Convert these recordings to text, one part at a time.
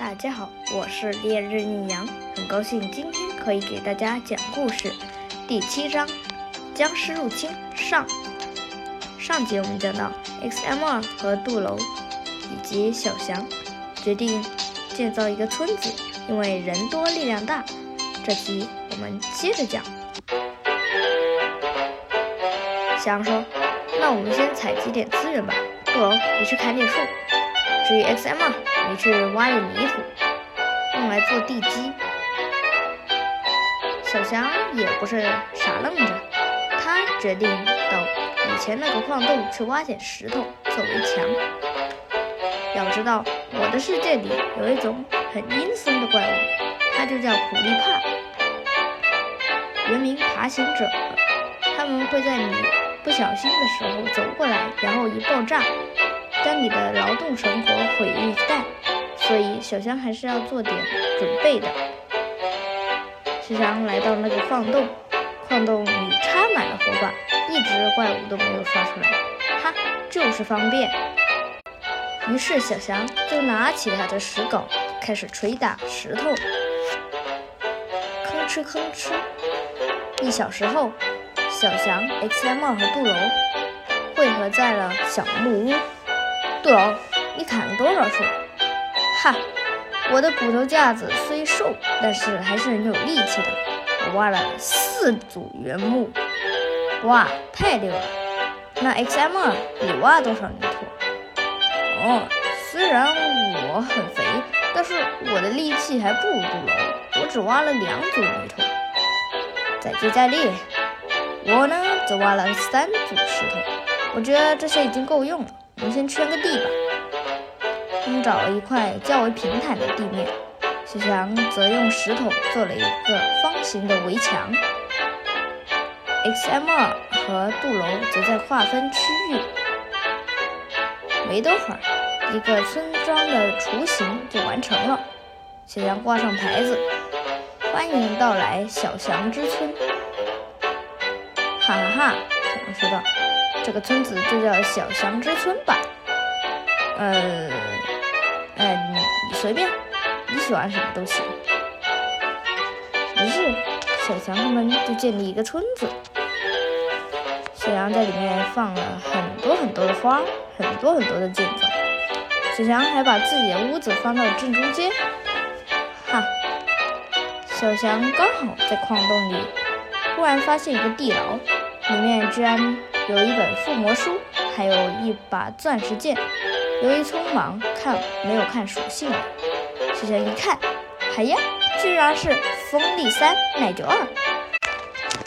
大家好，我是烈日逆阳，很高兴今天可以给大家讲故事。第七章：僵尸入侵上。上集我们讲到，X.M 二和杜楼以及小翔决定建造一个村子，因为人多力量大。这集我们接着讲。翔说：“那我们先采集点资源吧。”杜楼，你去砍点树。至于 X.M 二，你去挖点泥土，用来做地基。小翔也不是傻愣着，他决定到以前那个矿洞去挖点石头作为墙。要知道，我的世界里有一种很阴森的怪物，它就叫苦力怕，原名爬行者。他们会在你不小心的时候走过来，然后一爆炸。将你的劳动生活毁于一旦，所以小香还是要做点准备的。小香来到那个矿洞，矿洞里插满了火把，一只怪物都没有刷出来。哈，就是方便。于是小翔就拿起他的石镐，开始捶打石头。吭哧吭哧，一小时后，小翔、X.M 和杜楼汇合在了小木屋。杜龙，你砍了多少树？哈，我的骨头架子虽瘦，但是还是很有力气的。我挖了四组原木，哇，太牛了！那 X.M 二，你挖多少泥土？哦，虽然我很肥，但是我的力气还不如杜龙，我只挖了两组泥土。再接再厉，我呢则挖了三组石头。我觉得这些已经够用了。我们先圈个地吧。他们找了一块较为平坦的地面，小强则用石头做了一个方形的围墙。X.M 二和杜楼则在划分区域。没多会儿，一个村庄的雏形就完成了。小强挂上牌子：“欢迎到来小强之村。”哈哈哈，小强说道。这个村子就叫小祥之村吧。呃，呃，你你随便，你喜欢什么都行。于是，小强他们就建立一个村子。小羊在里面放了很多很多的花，很多很多的建筑。小强还把自己的屋子放到了正中间。哈，小强刚好在矿洞里，忽然发现一个地牢，里面居然。有一本附魔书，还有一把钻石剑。由于匆忙看没有看属性了，小强一看，哎呀，居然是锋利三，耐久二。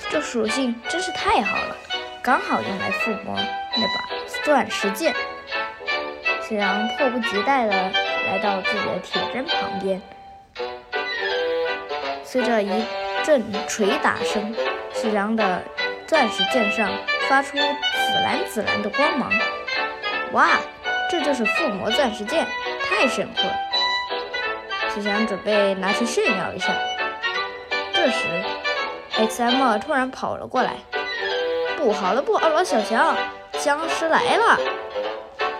这属性真是太好了，刚好用来附魔那把钻石剑。小强迫不及待地来到自己的铁针旁边，随着一阵捶打声，小强的钻石剑上。发出紫蓝紫蓝的光芒，哇，这就是附魔钻石剑，太炫酷了！小翔准备拿去炫耀一下。这时，X.M 突然跑了过来，不好了，不好了，小强，僵尸来了！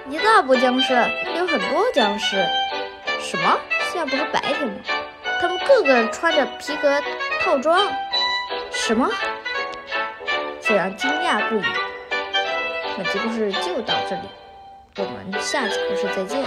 一大波僵尸，那里有很多僵尸。什么？现在不是白天吗？他们个个穿着皮革套装。什么？非常惊讶不已。本期故事就到这里，我们下集故事再见。